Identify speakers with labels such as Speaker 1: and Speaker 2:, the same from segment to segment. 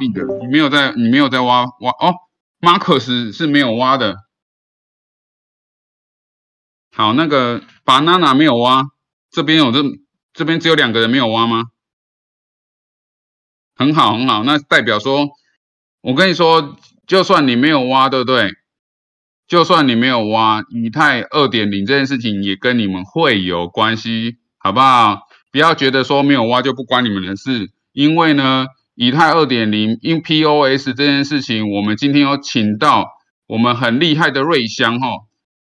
Speaker 1: 你没有在你没有在挖挖哦，Marcus 是没有挖的。好，那个 banana 没有挖，这边有这这边只有两个人没有挖吗？很好很好，那代表说，我跟你说，就算你没有挖，对不对？就算你没有挖，以太二点零这件事情也跟你们会有关系，好不好？不要觉得说没有挖就不关你们的事，因为呢，以太二点零因 POS 这件事情，我们今天有请到我们很厉害的瑞香哈。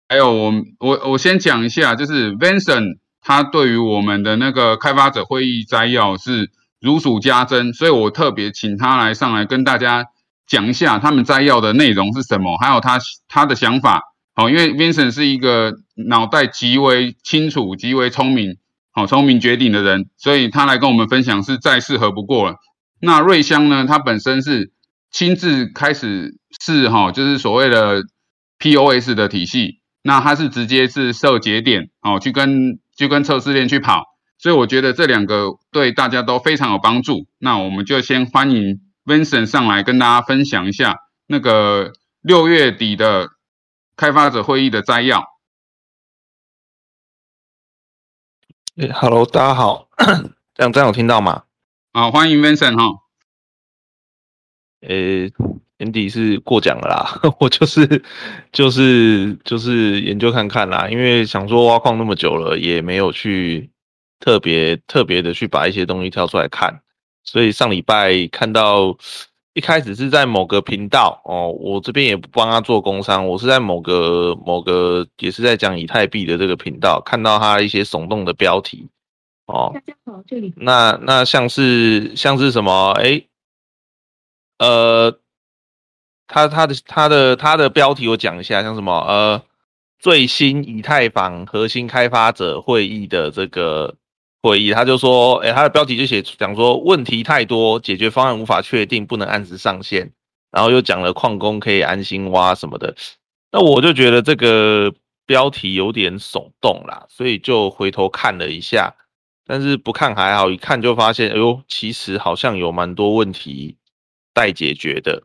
Speaker 1: 还有我我我先讲一下，就是 Vincent 他对于我们的那个开发者会议摘要是如数家珍，所以我特别请他来上来跟大家讲一下他们摘要的内容是什么，还有他他的想法。好，因为 Vincent 是一个脑袋极为清楚、极为聪明、好聪明绝顶的人，所以他来跟我们分享是再适合不过了。那瑞香呢，他本身是亲自开始试哈，就是所谓的 POS 的体系。那它是直接是设节点哦，去跟去跟测试链去跑，所以我觉得这两个对大家都非常有帮助。那我们就先欢迎 Vincent 上来跟大家分享一下那个六月底的开发者会议的摘要。
Speaker 2: 哎，Hello，大家好，这样这样有听到吗？
Speaker 1: 好，欢迎 Vincent 哈。
Speaker 2: 呃。年底是过奖了啦，我就是就是就是研究看看啦，因为想说挖矿那么久了，也没有去特别特别的去把一些东西挑出来看，所以上礼拜看到一开始是在某个频道哦，我这边也不帮他做工商，我是在某个某个也是在讲以太币的这个频道看到他一些耸动的标题哦，大家好，这里那那像是像是什么哎呃。他他的他的他的标题我讲一下，像什么呃最新以太坊核心开发者会议的这个会议，他就说，哎，他的标题就写讲说问题太多，解决方案无法确定，不能按时上线，然后又讲了矿工可以安心挖什么的，那我就觉得这个标题有点耸动啦，所以就回头看了一下，但是不看还好，一看就发现，哎呦，其实好像有蛮多问题待解决的。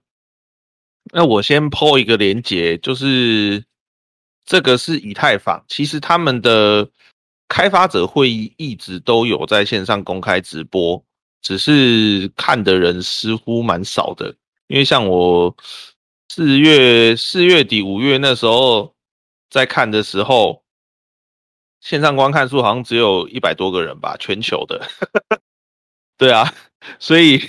Speaker 2: 那我先抛一个连接，就是这个是以太坊，其实他们的开发者会议一直都有在线上公开直播，只是看的人似乎蛮少的。因为像我四月四月底五月那时候在看的时候，线上观看数好像只有一百多个人吧，全球的。对啊，所以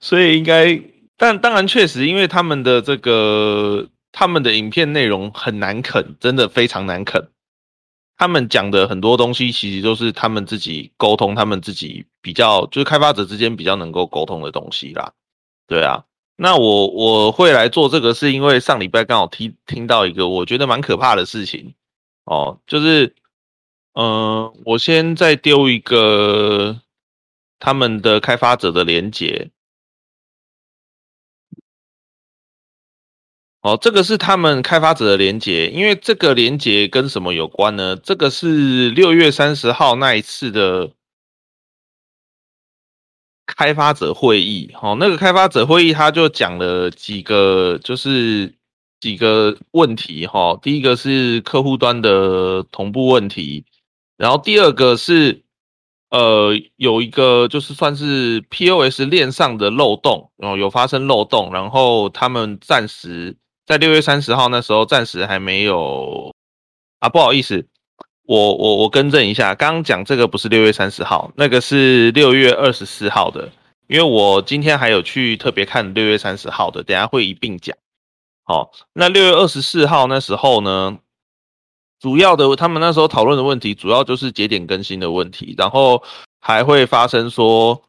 Speaker 2: 所以应该。但当然，确实，因为他们的这个他们的影片内容很难啃，真的非常难啃。他们讲的很多东西，其实都是他们自己沟通，他们自己比较就是开发者之间比较能够沟通的东西啦。对啊，那我我会来做这个，是因为上礼拜刚好听听到一个我觉得蛮可怕的事情哦，就是嗯，我先再丢一个他们的开发者的连接。哦，这个是他们开发者的连接，因为这个连接跟什么有关呢？这个是六月三十号那一次的开发者会议。哦，那个开发者会议他就讲了几个，就是几个问题。哈，第一个是客户端的同步问题，然后第二个是呃有一个就是算是 POS 链上的漏洞，然后有发生漏洞，然后他们暂时。在六月三十号那时候，暂时还没有啊，不好意思，我我我更正一下，刚刚讲这个不是六月三十号，那个是六月二十四号的，因为我今天还有去特别看六月三十号的，等下会一并讲。好，那六月二十四号那时候呢，主要的他们那时候讨论的问题，主要就是节点更新的问题，然后还会发生说，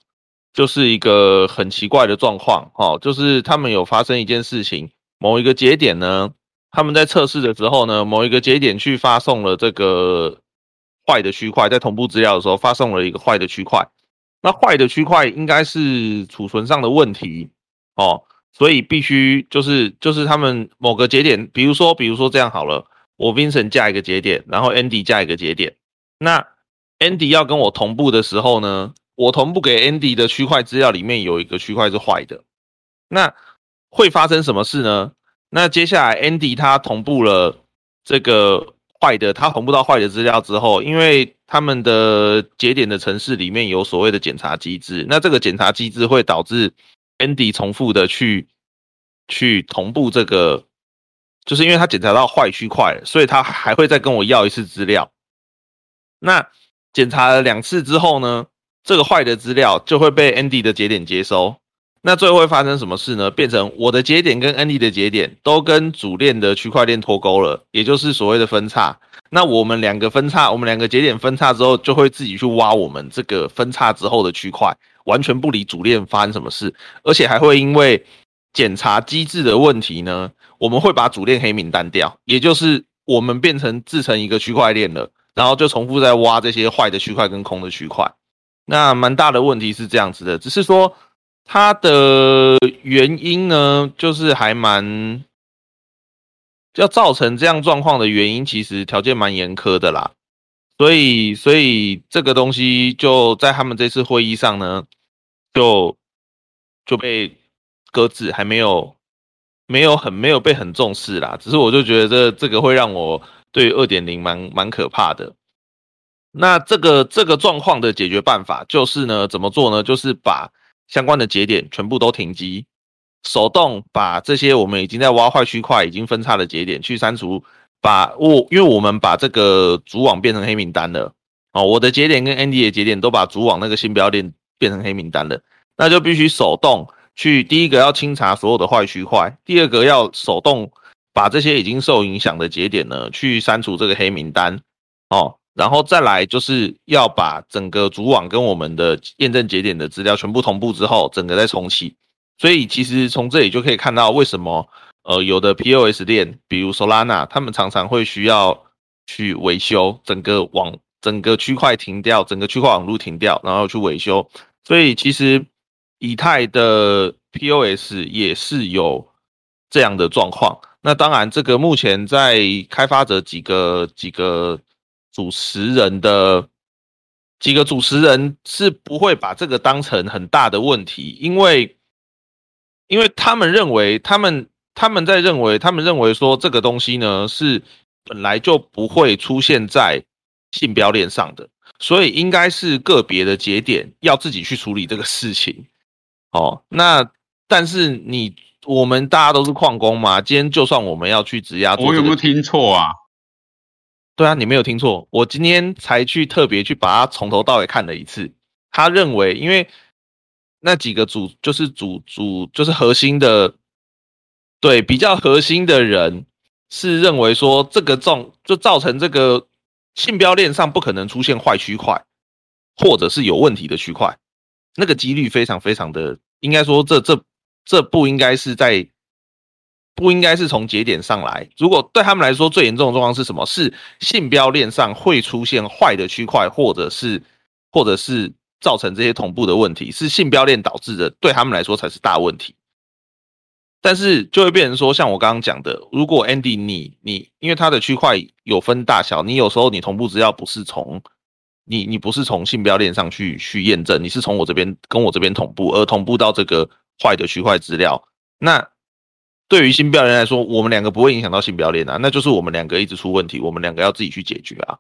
Speaker 2: 就是一个很奇怪的状况，哦，就是他们有发生一件事情。某一个节点呢，他们在测试的时候呢，某一个节点去发送了这个坏的区块，在同步资料的时候发送了一个坏的区块。那坏的区块应该是储存上的问题哦，所以必须就是就是他们某个节点，比如说比如说这样好了，我 Vincent 加一个节点，然后 Andy 加一个节点。那 Andy 要跟我同步的时候呢，我同步给 Andy 的区块资料里面有一个区块是坏的。那会发生什么事呢？那接下来 Andy 他同步了这个坏的，他同步到坏的资料之后，因为他们的节点的城市里面有所谓的检查机制，那这个检查机制会导致 Andy 重复的去去同步这个，就是因为他检查到坏区块，所以他还会再跟我要一次资料。那检查了两次之后呢，这个坏的资料就会被 Andy 的节点接收。那最后会发生什么事呢？变成我的节点跟 Andy 的节点都跟主链的区块链脱钩了，也就是所谓的分叉。那我们两个分叉，我们两个节点分叉之后，就会自己去挖我们这个分叉之后的区块，完全不理主链发生什么事，而且还会因为检查机制的问题呢，我们会把主链黑名单掉，也就是我们变成制成一个区块链了，然后就重复在挖这些坏的区块跟空的区块。那蛮大的问题是这样子的，只是说。它的原因呢，就是还蛮要造成这样状况的原因，其实条件蛮严苛的啦。所以，所以这个东西就在他们这次会议上呢，就就被搁置，还没有没有很没有被很重视啦。只是我就觉得这这个会让我对二点零蛮蛮可怕的。那这个这个状况的解决办法就是呢，怎么做呢？就是把相关的节点全部都停机，手动把这些我们已经在挖坏区块、已经分叉的节点去删除。把我，因为我们把这个主网变成黑名单了哦，我的节点跟 Andy 的节点都把主网那个新标链变成黑名单了，那就必须手动去第一个要清查所有的坏区块，第二个要手动把这些已经受影响的节点呢去删除这个黑名单哦。然后再来就是要把整个主网跟我们的验证节点的资料全部同步之后，整个再重启。所以其实从这里就可以看到，为什么呃有的 POS 链，比如 Solana，他们常常会需要去维修整个网、整个区块停掉，整个区块网络停掉，然后去维修。所以其实以太的 POS 也是有这样的状况。那当然，这个目前在开发者几个几个。主持人的几个主持人是不会把这个当成很大的问题，因为因为他们认为，他们他们在认为，他们认为说这个东西呢是本来就不会出现在信标链上的，所以应该是个别的节点要自己去处理这个事情。哦，那但是你我们大家都是矿工嘛，今天就算我们要去质押，
Speaker 1: 我有没有听错啊？
Speaker 2: 对啊，你没有听错，我今天才去特别去把它从头到尾看了一次。他认为，因为那几个主就是主主就是核心的，对比较核心的人是认为说这个重就造成这个信标链上不可能出现坏区块，或者是有问题的区块，那个几率非常非常的，应该说这这这不应该是在。不应该是从节点上来。如果对他们来说最严重的状况是什么？是信标链上会出现坏的区块，或者是或者是造成这些同步的问题，是信标链导致的，对他们来说才是大问题。但是就会变成说，像我刚刚讲的，如果 Andy 你你因为它的区块有分大小，你有时候你同步资料不是从你你不是从信标链上去去验证，你是从我这边跟我这边同步，而同步到这个坏的区块资料，那。对于新标链来说，我们两个不会影响到新标链啊，那就是我们两个一直出问题，我们两个要自己去解决啊。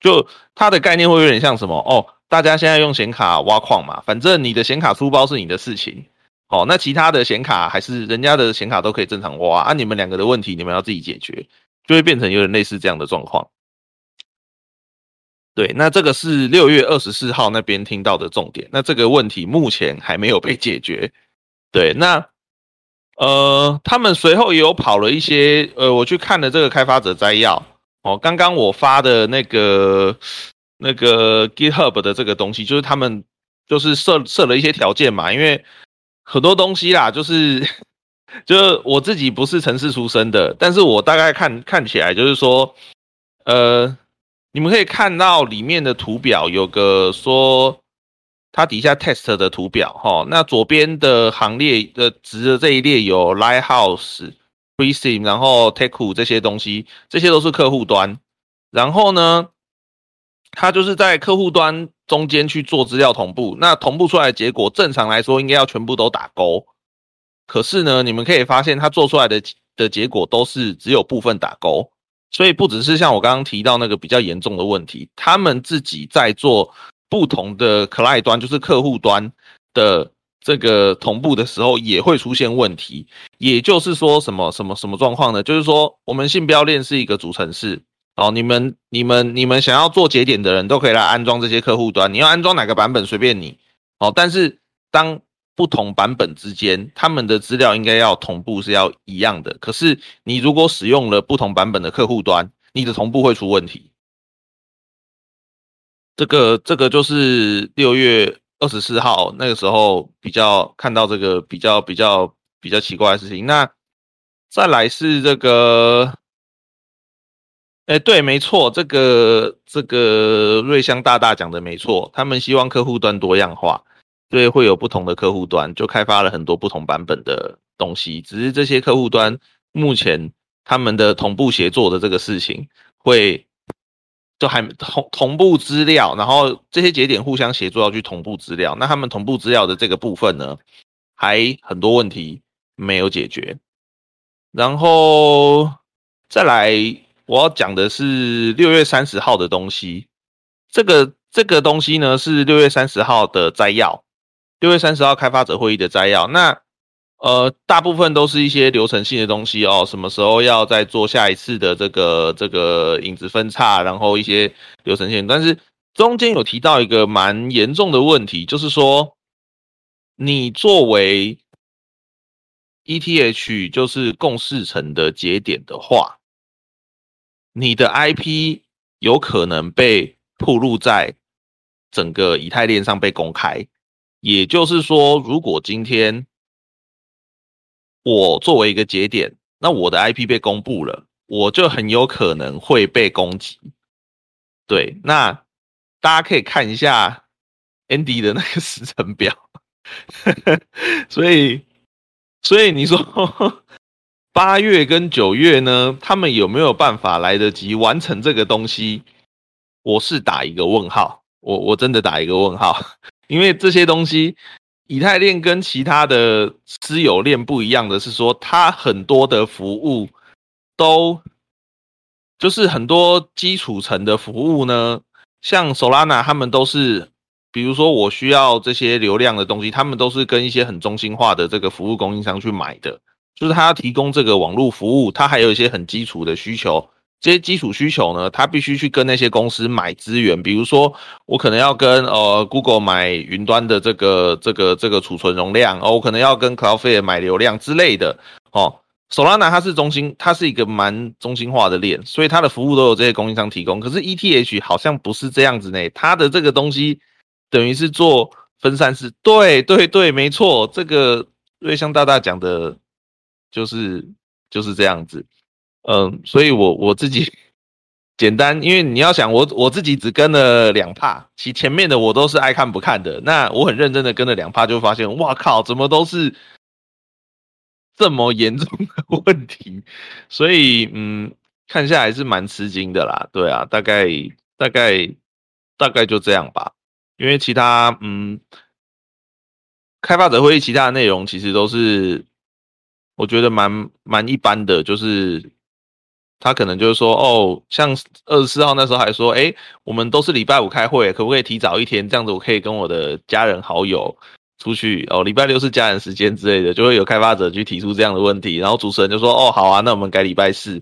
Speaker 2: 就它的概念会有点像什么哦？大家现在用显卡挖矿嘛，反正你的显卡出包是你的事情，哦，那其他的显卡还是人家的显卡都可以正常挖啊。你们两个的问题，你们要自己解决，就会变成有点类似这样的状况。对，那这个是六月二十四号那边听到的重点，那这个问题目前还没有被解决。对，那。呃，他们随后也有跑了一些，呃，我去看了这个开发者摘要哦。刚刚我发的那个那个 GitHub 的这个东西，就是他们就是设设了一些条件嘛，因为很多东西啦，就是就是我自己不是城市出身的，但是我大概看看起来就是说，呃，你们可以看到里面的图表有个说。它底下 test 的图表，哈，那左边的行列的值的这一列有 Lighthouse、Presim，然后 Take 这些东西，这些都是客户端。然后呢，它就是在客户端中间去做资料同步。那同步出来结果，正常来说应该要全部都打勾。可是呢，你们可以发现它做出来的的结果都是只有部分打勾，所以不只是像我刚刚提到那个比较严重的问题，他们自己在做不同的 client 端，就是客户端的这个同步的时候也会出现问题。也就是说，什么什么什么状况呢？就是说，我们信标链是一个主程式，哦，你们你们你们想要做节点的人都可以来安装这些客户端，你要安装哪个版本随便你，哦，但是当不同版本之间，他们的资料应该要同步，是要一样的。可是你如果使用了不同版本的客户端，你的同步会出问题。这个这个就是六月二十四号那个时候比较看到这个比较比较比较奇怪的事情。那再来是这个，哎，对，没错，这个这个瑞香大大讲的没错，他们希望客户端多样化。对会有不同的客户端，就开发了很多不同版本的东西。只是这些客户端目前他们的同步协作的这个事情，会就还同同步资料，然后这些节点互相协作要去同步资料。那他们同步资料的这个部分呢，还很多问题没有解决。然后再来，我要讲的是六月三十号的东西。这个这个东西呢，是六月三十号的摘要。六月三十号开发者会议的摘要，那呃，大部分都是一些流程性的东西哦。什么时候要再做下一次的这个这个影子分叉，然后一些流程性。但是中间有提到一个蛮严重的问题，就是说，你作为 ETH 就是共事层的节点的话，你的 IP 有可能被曝露在整个以太链上被公开。也就是说，如果今天我作为一个节点，那我的 IP 被公布了，我就很有可能会被攻击。对，那大家可以看一下 Andy 的那个 时程表。所以，所以你说八月跟九月呢，他们有没有办法来得及完成这个东西？我是打一个问号，我我真的打一个问号。因为这些东西，以太链跟其他的私有链不一样的是说，它很多的服务都就是很多基础层的服务呢，像 Solana 他们都是，比如说我需要这些流量的东西，他们都是跟一些很中心化的这个服务供应商去买的，就是他要提供这个网络服务，他还有一些很基础的需求。这些基础需求呢，他必须去跟那些公司买资源，比如说我可能要跟呃 Google 买云端的这个这个这个储存容量，哦，我可能要跟 Cloudflare 买流量之类的。哦，Solana 它是中心，它是一个蛮中心化的链，所以它的服务都有这些供应商提供。可是 ETH 好像不是这样子呢，它的这个东西等于是做分散式。对对对，没错，这个瑞香大大讲的就是就是这样子。嗯，所以我我自己简单，因为你要想我我自己只跟了两帕，其前面的我都是爱看不看的。那我很认真的跟了两帕，就发现哇靠，怎么都是这么严重的 问题。所以嗯，看下来是蛮吃惊的啦。对啊，大概大概大概就这样吧。因为其他嗯，开发者会议其他的内容其实都是我觉得蛮蛮一般的，就是。他可能就是说，哦，像二十四号那时候还说，哎，我们都是礼拜五开会，可不可以提早一天？这样子我可以跟我的家人好友出去哦。礼拜六是家人时间之类的，就会有开发者去提出这样的问题，然后主持人就说，哦，好啊，那我们改礼拜四。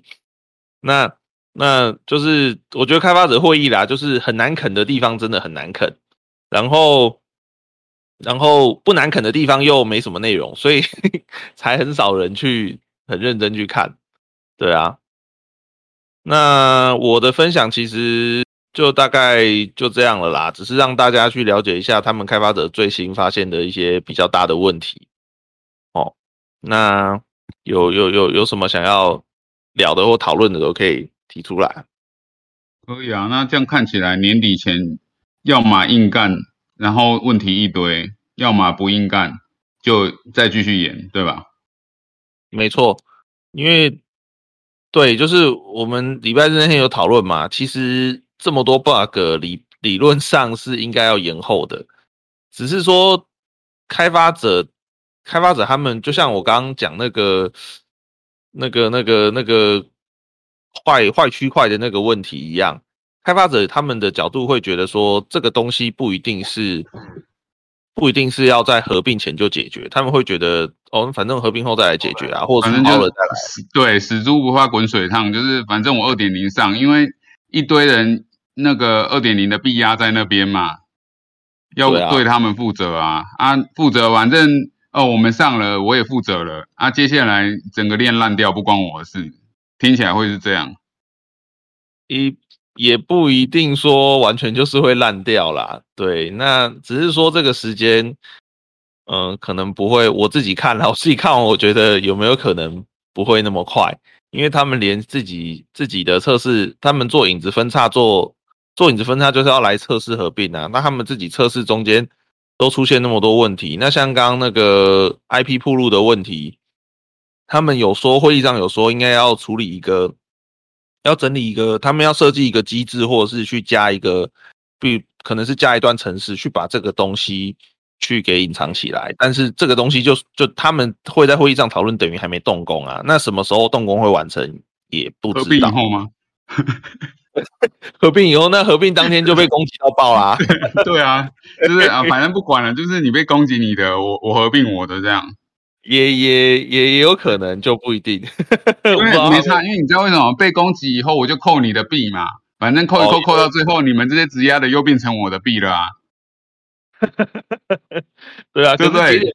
Speaker 2: 那那就是我觉得开发者会议啦，就是很难啃的地方真的很难啃，然后然后不难啃的地方又没什么内容，所以 才很少人去很认真去看。对啊。那我的分享其实就大概就这样了啦，只是让大家去了解一下他们开发者最新发现的一些比较大的问题。哦，那有有有有什么想要聊的或讨论的都可以提出来。
Speaker 1: 可以啊，那这样看起来年底前要么硬干，然后问题一堆；要么不硬干，就再继续演，对吧？
Speaker 2: 没错，因为。对，就是我们礼拜日那天有讨论嘛，其实这么多 bug 理理论上是应该要延后的，只是说开发者开发者他们就像我刚刚讲那个、那个、那个、那个坏坏区块的那个问题一样，开发者他们的角度会觉得说，这个东西不一定是不一定是要在合并前就解决，他们会觉得哦，反正合并后再来解决啊，或者是好了再来。
Speaker 1: 对，死猪不怕滚水烫，就是反正我二点零上，因为一堆人那个二点零的币压在那边嘛，要对他们负责啊啊，负责反正哦，我们上了，我也负责了啊，接下来整个链烂掉不关我的事，听起来会是这样。
Speaker 2: 一。也不一定说完全就是会烂掉啦，对，那只是说这个时间，嗯，可能不会。我自己看了，我自己看完，我觉得有没有可能不会那么快？因为他们连自己自己的测试，他们做影子分叉，做做影子分叉就是要来测试合并啊。那他们自己测试中间都出现那么多问题，那像刚刚那个 IP 铺路的问题，他们有说会议上有说应该要处理一个。要整理一个，他们要设计一个机制，或者是去加一个，比可能是加一段程式，去把这个东西去给隐藏起来。但是这个东西就就他们会在会议上讨论，等于还没动工啊。那什么时候动工会完成也不知道。合
Speaker 1: 并以后吗？
Speaker 2: 合并以后，那合并当天就被攻击到爆啦。
Speaker 1: 对啊，就是啊，反正不管了，就是你被攻击你的，我我合并我的这样。
Speaker 2: 也也也有可能就不一定，
Speaker 1: 因为没差，因为你知道为什么被攻击以后我就扣你的币嘛，反正扣一扣扣到最后，你们这些质押的又变成我的币了啊。
Speaker 2: 对啊，
Speaker 1: 对不对？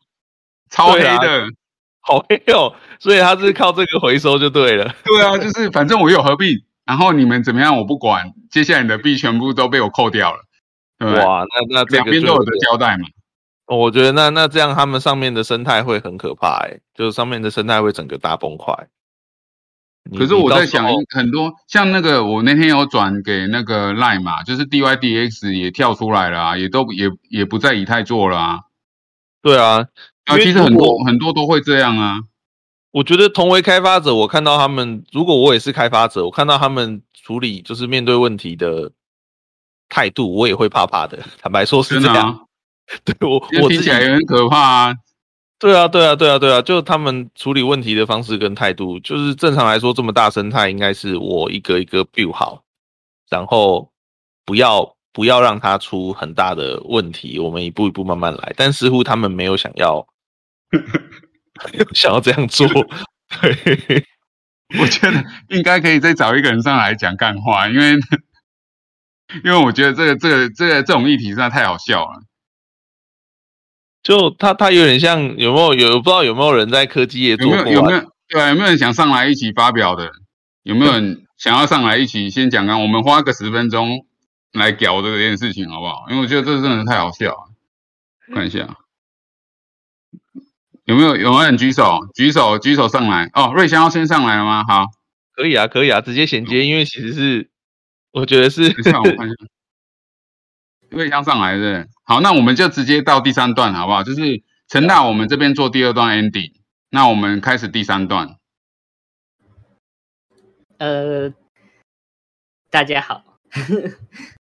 Speaker 1: 超黑的，
Speaker 2: 好黑哦，所以他是靠这个回收就对了。
Speaker 1: 对啊，就是反正我有合并，然后你们怎么样我不管，接下来你的币全部都被我扣掉了，对？
Speaker 2: 哇，那那
Speaker 1: 两边都有的交代嘛。
Speaker 2: 我觉得那那这样他们上面的生态会很可怕哎，就是上面的生态会整个大崩坏。
Speaker 1: 可是我在想，很多像那个我那天有转给那个 Line 嘛，就是 DYDX 也跳出来了啊，也都也也不在以太做了啊。
Speaker 2: 对啊，
Speaker 1: 啊，其实很多很多都会这样啊。
Speaker 2: 我觉得同为开发者，我看到他们，如果我也是开发者，我看到他们处理就是面对问题的态度，我也会怕怕的。坦白说，是这样。对我，我
Speaker 1: 听起来也很可怕啊！
Speaker 2: 对啊，对啊，对啊，对啊，就他们处理问题的方式跟态度，就是正常来说，这么大生态应该是我一个一个 build 好，然后不要不要让它出很大的问题，我们一步一步慢慢来。但似乎他们没有想要 想要这样做。对，
Speaker 1: 我觉得应该可以再找一个人上来讲干话，因为 因为我觉得这个这个这个这种议题实在太好笑了。
Speaker 2: 就他，他有点像有没有有不知道有没有人在科技业做
Speaker 1: 过？有没有对啊？有没有人想上来一起发表的？有没有人想要上来一起先讲讲？我们花个十分钟来聊这件事情好不好？因为我觉得这真的太好笑了。看一下有没有有没有人举手？举手举手上来哦！瑞香要先上来了吗？好，
Speaker 2: 可以啊，可以啊，直接衔接，因为其实是我觉得是。
Speaker 1: 我看一下。瑞香上来的。好，那我们就直接到第三段，好不好？就是陈大，我们这边做第二段 ending，那我们开始第三段。
Speaker 3: 呃，大家好，